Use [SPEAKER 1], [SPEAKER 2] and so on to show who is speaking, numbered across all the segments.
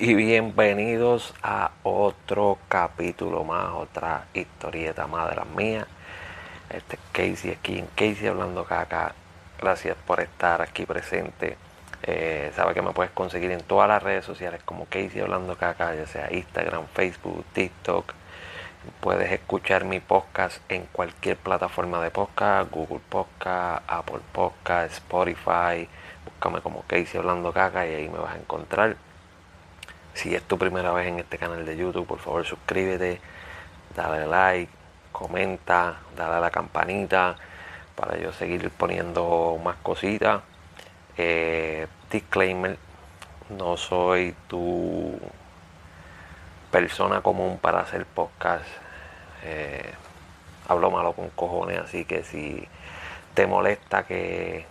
[SPEAKER 1] y bienvenidos a otro capítulo más, otra historieta más de las mías. Este es Casey aquí en Casey Hablando Caca. Gracias por estar aquí presente. Eh, sabe que me puedes conseguir en todas las redes sociales como Casey Hablando Caca, ya sea Instagram, Facebook, TikTok. Puedes escuchar mi podcast en cualquier plataforma de podcast, Google Podcast, Apple Podcast, Spotify. Búscame como Casey Hablando Caca y ahí me vas a encontrar. Si es tu primera vez en este canal de YouTube, por favor suscríbete, dale like, comenta, dale a la campanita para yo seguir poniendo más cositas. Eh, disclaimer, no soy tu persona común para hacer podcast. Eh, hablo malo con cojones, así que si te molesta que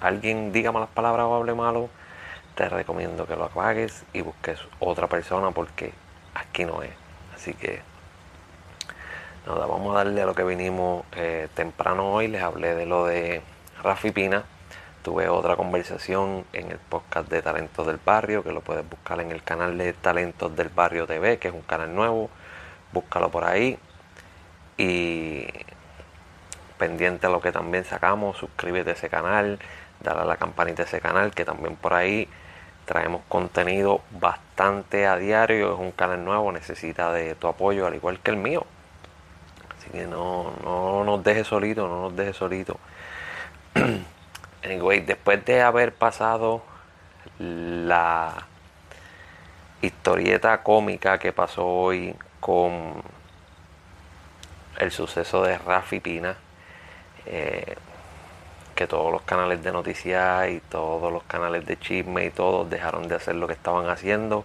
[SPEAKER 1] alguien diga malas palabras o hable malo, te recomiendo que lo apagues y busques otra persona porque aquí no es. Así que nada, vamos a darle a lo que vinimos eh, temprano hoy. Les hablé de lo de Rafi Pina. Tuve otra conversación en el podcast de Talentos del Barrio, que lo puedes buscar en el canal de Talentos del Barrio TV, que es un canal nuevo. Búscalo por ahí. Y pendiente a lo que también sacamos, suscríbete a ese canal, dale a la campanita a ese canal, que también por ahí traemos contenido bastante a diario. Es un canal nuevo, necesita de tu apoyo, al igual que el mío. Así que no, no nos dejes solito, no nos dejes solito. anyway, después de haber pasado la historieta cómica que pasó hoy con el suceso de Rafi Pina, eh, que todos los canales de noticias y todos los canales de chisme y todos dejaron de hacer lo que estaban haciendo,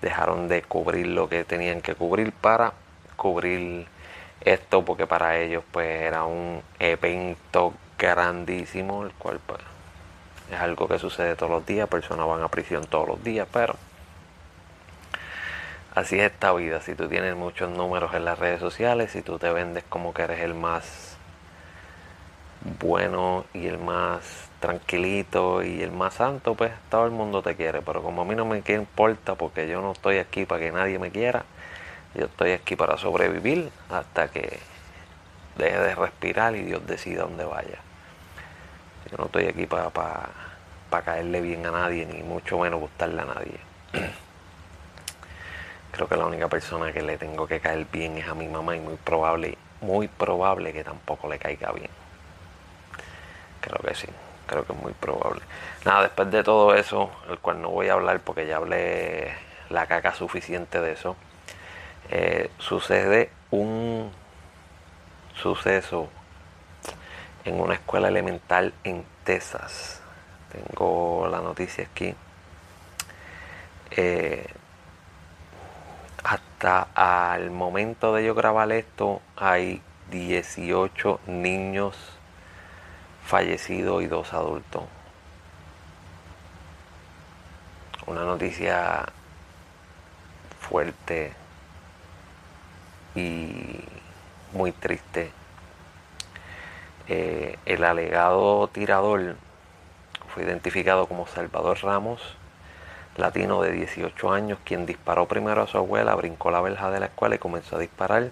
[SPEAKER 1] dejaron de cubrir lo que tenían que cubrir para cubrir esto, porque para ellos pues era un evento grandísimo, el cual pues, es algo que sucede todos los días, personas van a prisión todos los días, pero así es esta vida, si tú tienes muchos números en las redes sociales, si tú te vendes como que eres el más bueno y el más tranquilito y el más santo, pues todo el mundo te quiere. Pero como a mí no me importa porque yo no estoy aquí para que nadie me quiera, yo estoy aquí para sobrevivir hasta que deje de respirar y Dios decida dónde vaya. Yo no estoy aquí para, para, para caerle bien a nadie, ni mucho menos gustarle a nadie. Creo que la única persona que le tengo que caer bien es a mi mamá y muy probable, muy probable que tampoco le caiga bien. Creo que sí, creo que es muy probable. Nada, después de todo eso, el cual no voy a hablar porque ya hablé la caca suficiente de eso, eh, sucede un suceso en una escuela elemental en Texas. Tengo la noticia aquí. Eh, hasta al momento de yo grabar esto hay 18 niños fallecido y dos adultos. Una noticia fuerte y muy triste. Eh, el alegado tirador fue identificado como Salvador Ramos, latino de 18 años, quien disparó primero a su abuela, brincó la verja de la escuela y comenzó a disparar.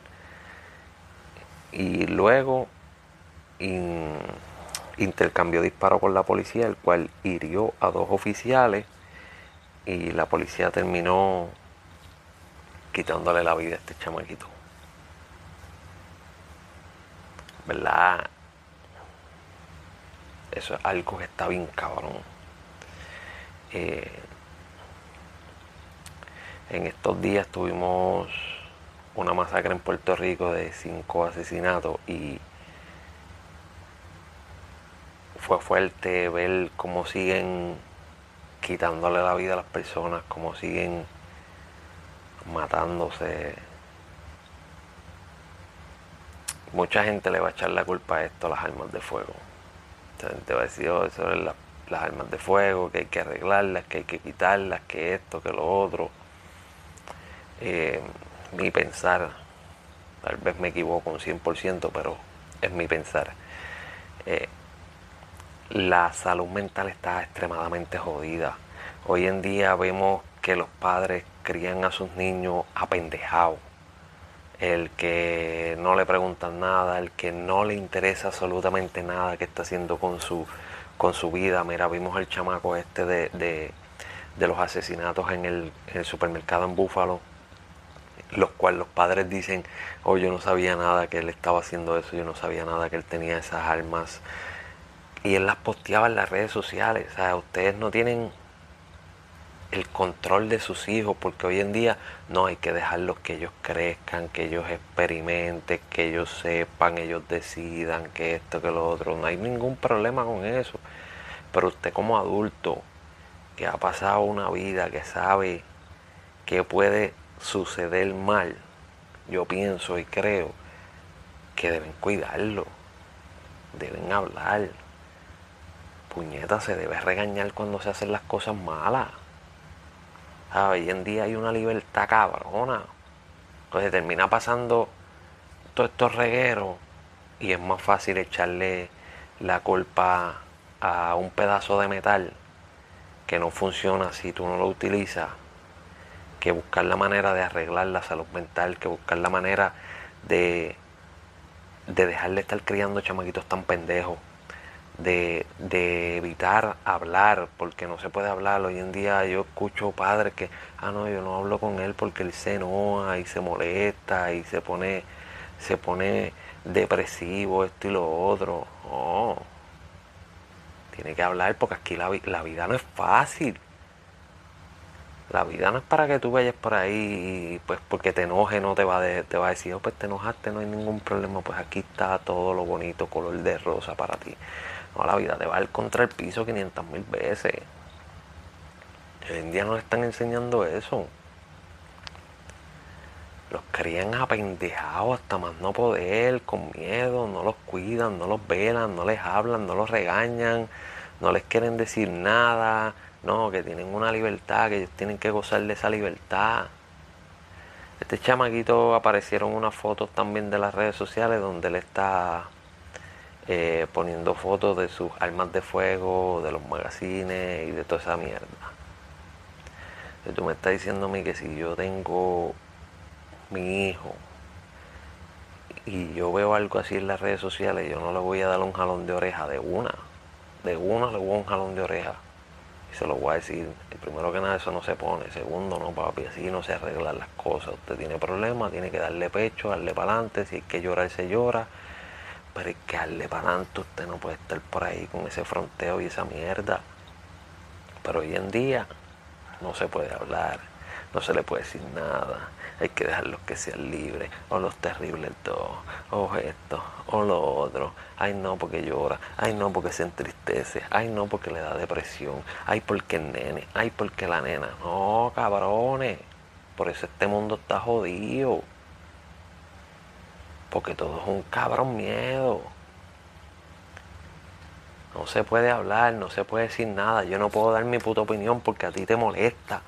[SPEAKER 1] Y luego intercambió disparo con la policía, el cual hirió a dos oficiales y la policía terminó quitándole la vida a este chamaquito. ¿Verdad? Eso es algo que está bien cabrón. Eh, en estos días tuvimos una masacre en Puerto Rico de cinco asesinatos y fue fuerte ver cómo siguen quitándole la vida a las personas, cómo siguen matándose. Mucha gente le va a echar la culpa a esto, a las armas de fuego. Mucha gente va a decir, oh, eso es las armas de fuego, que hay que arreglarlas, que hay que quitarlas, que esto, que lo otro. Eh, mi pensar, tal vez me equivoco un 100%, pero es mi pensar. Eh, la salud mental está extremadamente jodida. Hoy en día vemos que los padres crían a sus niños apendejados, el que no le preguntan nada, el que no le interesa absolutamente nada que está haciendo con su, con su vida. Mira, vimos el chamaco este de, de, de los asesinatos en el, en el supermercado en Búfalo los cuales los padres dicen, oh, yo no sabía nada que él estaba haciendo eso, yo no sabía nada que él tenía esas armas. Y él las posteaba en las redes sociales. O sea, ustedes no tienen el control de sus hijos, porque hoy en día no hay que dejarlos que ellos crezcan, que ellos experimenten, que ellos sepan, ellos decidan que esto, que lo otro. No hay ningún problema con eso. Pero usted como adulto, que ha pasado una vida, que sabe que puede suceder mal, yo pienso y creo que deben cuidarlo, deben hablar. Puñeta, se debe regañar cuando se hacen las cosas malas. hoy en día hay una libertad cabrona. Entonces termina pasando todos estos regueros y es más fácil echarle la culpa a un pedazo de metal que no funciona si tú no lo utilizas que buscar la manera de arreglar la salud mental, que buscar la manera de, de estar criando chamaquitos tan pendejos, de, de, evitar hablar, porque no se puede hablar. Hoy en día yo escucho padres que, ah, no, yo no hablo con él porque él se enoja y se molesta y se pone, se pone depresivo, esto y lo otro. No, tiene que hablar porque aquí la, la vida no es fácil. La vida no es para que tú vayas por ahí y pues porque te enoje no te va, te va a decir, oh, pues te enojaste, no hay ningún problema, pues aquí está todo lo bonito, color de rosa para ti. No, la vida te va a ir contra el piso 500 mil veces. Hoy en día nos están enseñando eso. Los crían apendejados hasta más no poder, con miedo, no los cuidan, no los velan, no les hablan, no los regañan, no les quieren decir nada, no, que tienen una libertad, que ellos tienen que gozar de esa libertad. Este chamaquito aparecieron unas fotos también de las redes sociales donde él está eh, poniendo fotos de sus armas de fuego, de los magazines y de toda esa mierda. Y tú me estás diciendo a mí que si yo tengo mi hijo y yo veo algo así en las redes sociales, yo no le voy a dar un jalón de oreja de una. De una le voy a un jalón de oreja. Y se lo voy a decir, primero que nada eso no se pone, segundo no papi, así no se arreglan las cosas. Usted tiene problemas, tiene que darle pecho, darle para adelante, si hay que llorar se llora, pero hay que darle para adelante, usted no puede estar por ahí con ese fronteo y esa mierda. Pero hoy en día no se puede hablar, no se le puede decir nada. Hay que dejarlos que sean libres, o los terribles dos, o esto, o lo otro, ay no porque llora, ay no porque se entristece, ay no porque le da depresión, ay porque el nene, ay porque la nena, no cabrones, por eso este mundo está jodido, porque todo es un cabrón miedo. No se puede hablar, no se puede decir nada. Yo no puedo dar mi puta opinión porque a ti te molesta.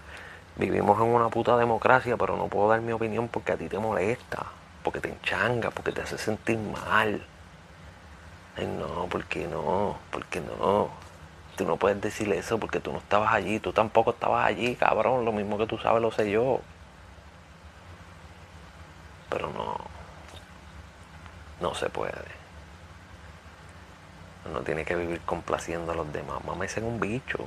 [SPEAKER 1] Vivimos en una puta democracia, pero no puedo dar mi opinión porque a ti te molesta, porque te enchanga, porque te hace sentir mal. Ay, no, ¿por qué no? ¿Por qué no? Tú no puedes decir eso porque tú no estabas allí, tú tampoco estabas allí, cabrón. Lo mismo que tú sabes lo sé yo. Pero no. No se puede. Uno tiene que vivir complaciendo a los demás. Mames en un bicho.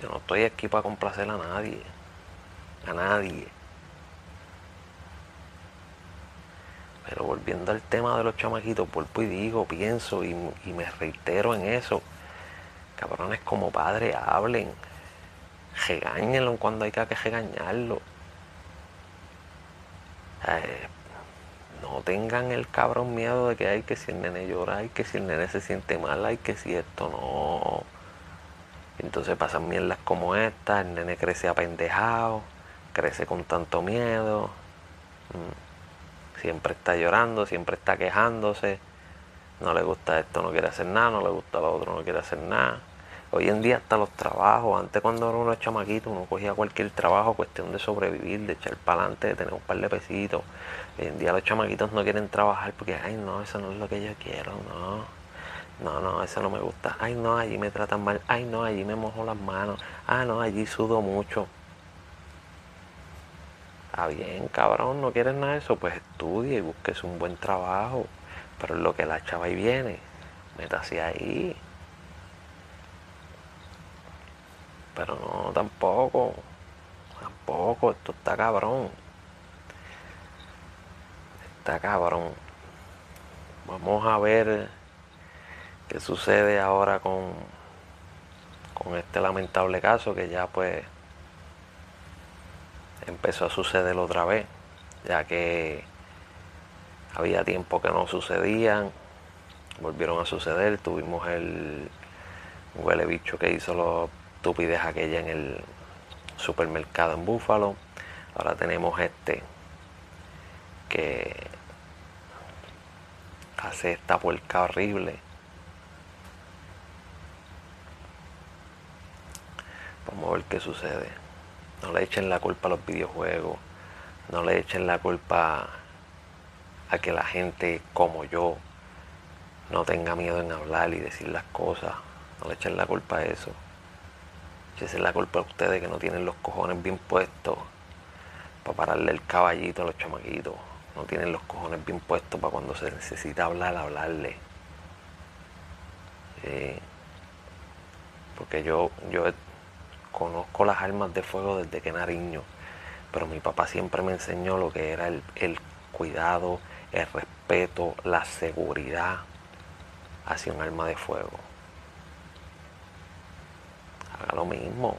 [SPEAKER 1] Yo no estoy aquí para complacer a nadie. A nadie. Pero volviendo al tema de los chamaquitos, vuelvo y digo, pienso y, me reitero en eso. Cabrones como padres, hablen. Regáñenlo cuando hay que regañarlo. Tengan el cabrón miedo de que hay que si el nene llora, hay que si el nene se siente mal, hay que si esto no. Entonces pasan mierdas como esta, el nene crece apendejado, crece con tanto miedo, mm, siempre está llorando, siempre está quejándose, no le gusta esto, no quiere hacer nada, no le gusta lo otro, no quiere hacer nada. Hoy en día hasta los trabajos, antes cuando era uno chamaquito, uno cogía cualquier trabajo, cuestión de sobrevivir, de echar para adelante, de tener un par de pesitos. Hoy en día los chamaquitos no quieren trabajar porque, ay no, eso no es lo que yo quiero, no No, no, eso no me gusta. Ay, no, allí me tratan mal. Ay, no, allí me mojo las manos. Ah, no, allí sudo mucho. Ah, bien, cabrón, no quieres nada de eso, pues estudie y busques un buen trabajo. Pero lo que la chava ahí viene, métase ahí. Pero no, tampoco. Tampoco, esto está cabrón. Está cabrón. Vamos a ver qué sucede ahora con, con este lamentable caso que ya pues empezó a suceder otra vez, ya que había tiempo que no sucedían, volvieron a suceder, tuvimos el huele bicho que hizo la estupidez aquella en el supermercado en Búfalo, ahora tenemos este que hace esta puerca horrible. Vamos a ver qué sucede. No le echen la culpa a los videojuegos. No le echen la culpa a que la gente como yo no tenga miedo en hablar y decir las cosas. No le echen la culpa a eso. Echen la culpa a ustedes que no tienen los cojones bien puestos para pararle el caballito a los chamaquitos no tienen los cojones bien puestos para cuando se necesita hablar, hablarle. porque yo, yo conozco las armas de fuego desde que era niño, pero mi papá siempre me enseñó lo que era el, el cuidado, el respeto, la seguridad hacia un arma de fuego. Haga lo mismo.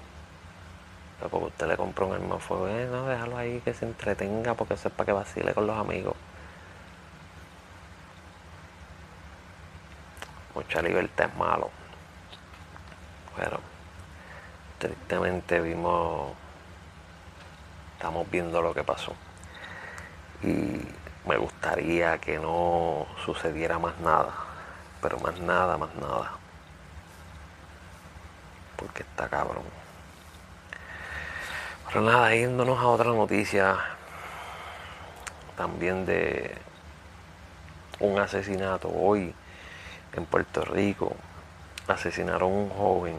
[SPEAKER 1] Porque usted le compró un arma de fuego, eh, déjalo ahí que se entretenga porque eso es para que vacile con los amigos. Mucha libertad es malo. Pero tristemente vimos, estamos viendo lo que pasó. Y me gustaría que no sucediera más nada. Pero más nada, más nada. Porque está cabrón. Pero nada, yéndonos a otra noticia también de un asesinato hoy en Puerto Rico. Asesinaron a un joven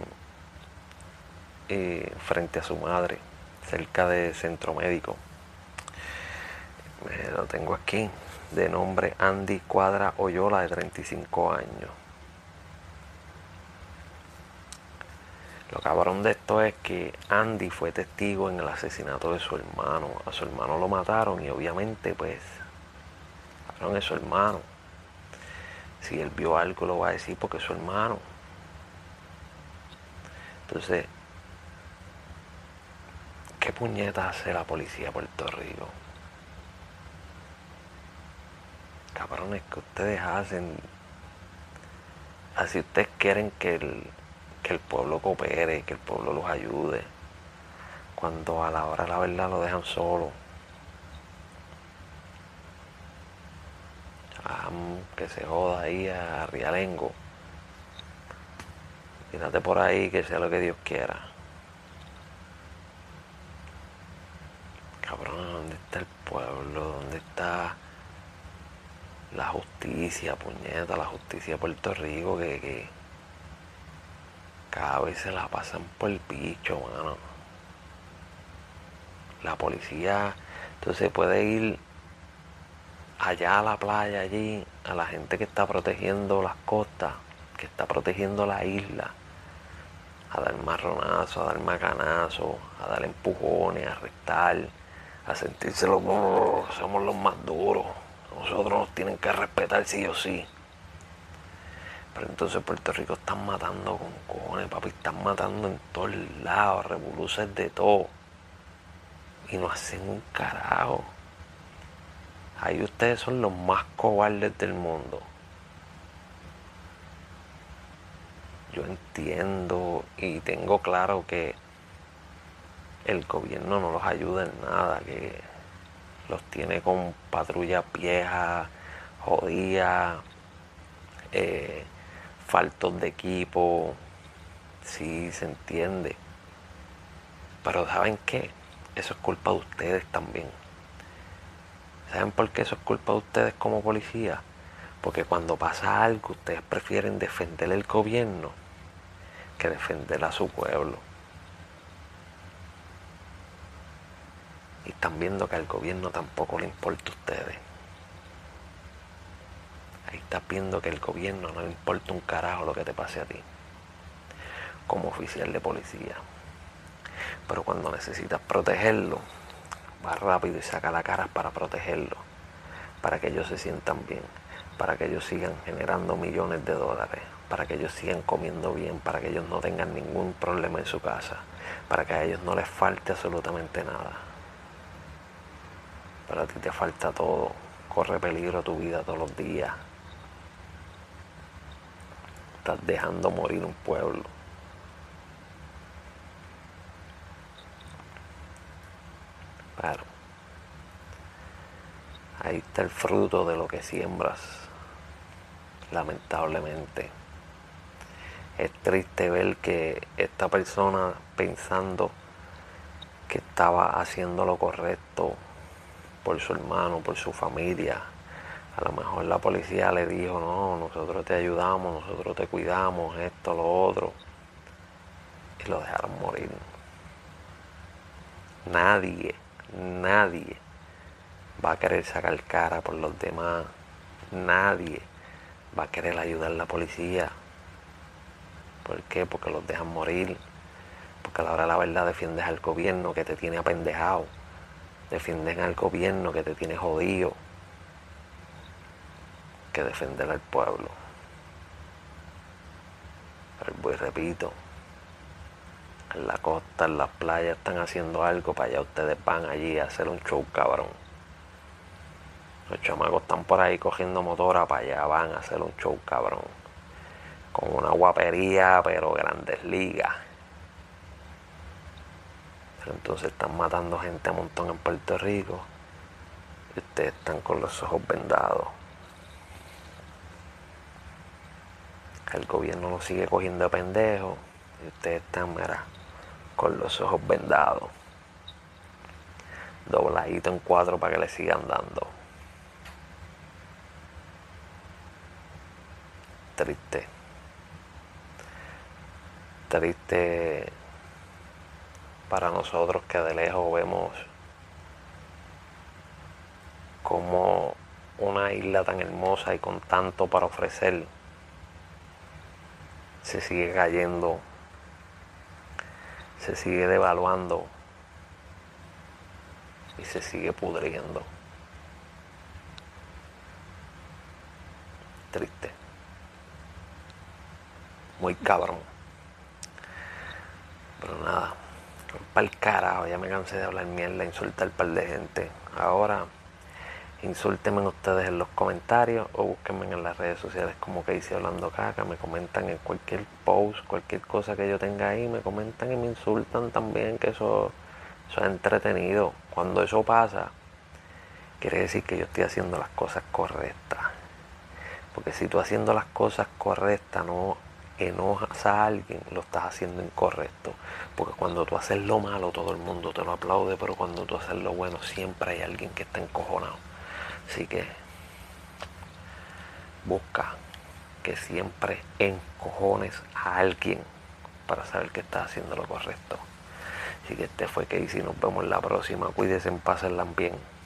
[SPEAKER 1] eh, frente a su madre, cerca de centro médico. Me lo tengo aquí, de nombre Andy Cuadra Oyola, de 35 años. Lo cabrón de esto es que Andy fue testigo en el asesinato de su hermano. A su hermano lo mataron y obviamente pues cabrón es su hermano. Si él vio algo lo va a decir porque es su hermano. Entonces, ¿qué puñeta hace la policía de Puerto Rico? Cabrones que ustedes hacen. Así ustedes quieren que el que el pueblo coopere, que el pueblo los ayude, cuando a la hora de la verdad lo dejan solo. que se joda ahí a Rialengo. Quédate por ahí, que sea lo que Dios quiera. Cabrón, ¿dónde está el pueblo? ¿Dónde está la justicia, puñeta? La justicia de Puerto Rico que, que cada vez se la pasan por el bicho, mano. La policía entonces puede ir allá a la playa, allí, a la gente que está protegiendo las costas, que está protegiendo la isla, a dar marronazo, a dar macanazo, a dar empujones, a arrestar, a sentirse los somos los más duros. Nosotros nos tienen que respetar sí o sí. Pero entonces Puerto Rico están matando con cojones, papi, están matando en todos lados, revoluciones de todo. Y no hacen un carajo. Ahí ustedes son los más cobardes del mundo. Yo entiendo y tengo claro que el gobierno no los ayuda en nada, que los tiene con patrullas viejas, jodidas, eh, faltos de equipo, sí se entiende. Pero ¿saben qué? Eso es culpa de ustedes también. ¿Saben por qué eso es culpa de ustedes como policía? Porque cuando pasa algo, ustedes prefieren defender el gobierno que defender a su pueblo. Y están viendo que al gobierno tampoco le importa a ustedes. Ahí estás viendo que el gobierno no le importa un carajo lo que te pase a ti. Como oficial de policía. Pero cuando necesitas protegerlo, va rápido y saca la cara para protegerlo. Para que ellos se sientan bien. Para que ellos sigan generando millones de dólares. Para que ellos sigan comiendo bien. Para que ellos no tengan ningún problema en su casa. Para que a ellos no les falte absolutamente nada. Pero a ti te falta todo. Corre peligro tu vida todos los días. Dejando morir un pueblo. Claro. Ahí está el fruto de lo que siembras. Lamentablemente. Es triste ver que esta persona pensando que estaba haciendo lo correcto por su hermano, por su familia. A lo mejor la policía le dijo, no, nosotros te ayudamos, nosotros te cuidamos, esto, lo otro. Y lo dejaron morir. Nadie Nadie va a querer sacar cara por los demás. Nadie va a querer ayudar a la policía. ¿Por qué? Porque los dejan morir. Porque a la hora de la verdad defiendes al gobierno que te tiene apendejado. Defienden al gobierno que te tiene jodido. Defender al pueblo. Pero repito, en la costa, en las playas están haciendo algo, para allá ustedes van allí a hacer un show cabrón. Los chamacos están por ahí cogiendo motora, para allá van a hacer un show cabrón. Con una guapería, pero grandes ligas. Entonces están matando gente a montón en Puerto Rico. Y ustedes están con los ojos vendados. El gobierno lo sigue cogiendo de pendejo. Y ustedes están, mira, con los ojos vendados, dobladito en cuatro para que le sigan dando. Triste. Triste para nosotros que de lejos vemos como una isla tan hermosa y con tanto para ofrecer se sigue cayendo se sigue devaluando y se sigue pudriendo. Triste. Muy cabrón. Pero nada, para el carajo, ya me cansé de hablar mierda, insultar al par de gente. Ahora Insúltenme ustedes en los comentarios o búsquenme en las redes sociales como que hice hablando caca, me comentan en cualquier post, cualquier cosa que yo tenga ahí, me comentan y me insultan también, que eso, eso es entretenido. Cuando eso pasa, quiere decir que yo estoy haciendo las cosas correctas. Porque si tú haciendo las cosas correctas no enojas a alguien, lo estás haciendo incorrecto. Porque cuando tú haces lo malo, todo el mundo te lo aplaude, pero cuando tú haces lo bueno, siempre hay alguien que está encojonado. Así que busca que siempre encojones a alguien para saber que estás haciendo lo correcto. Así que este fue que y nos vemos la próxima. Cuídense, pásenla bien.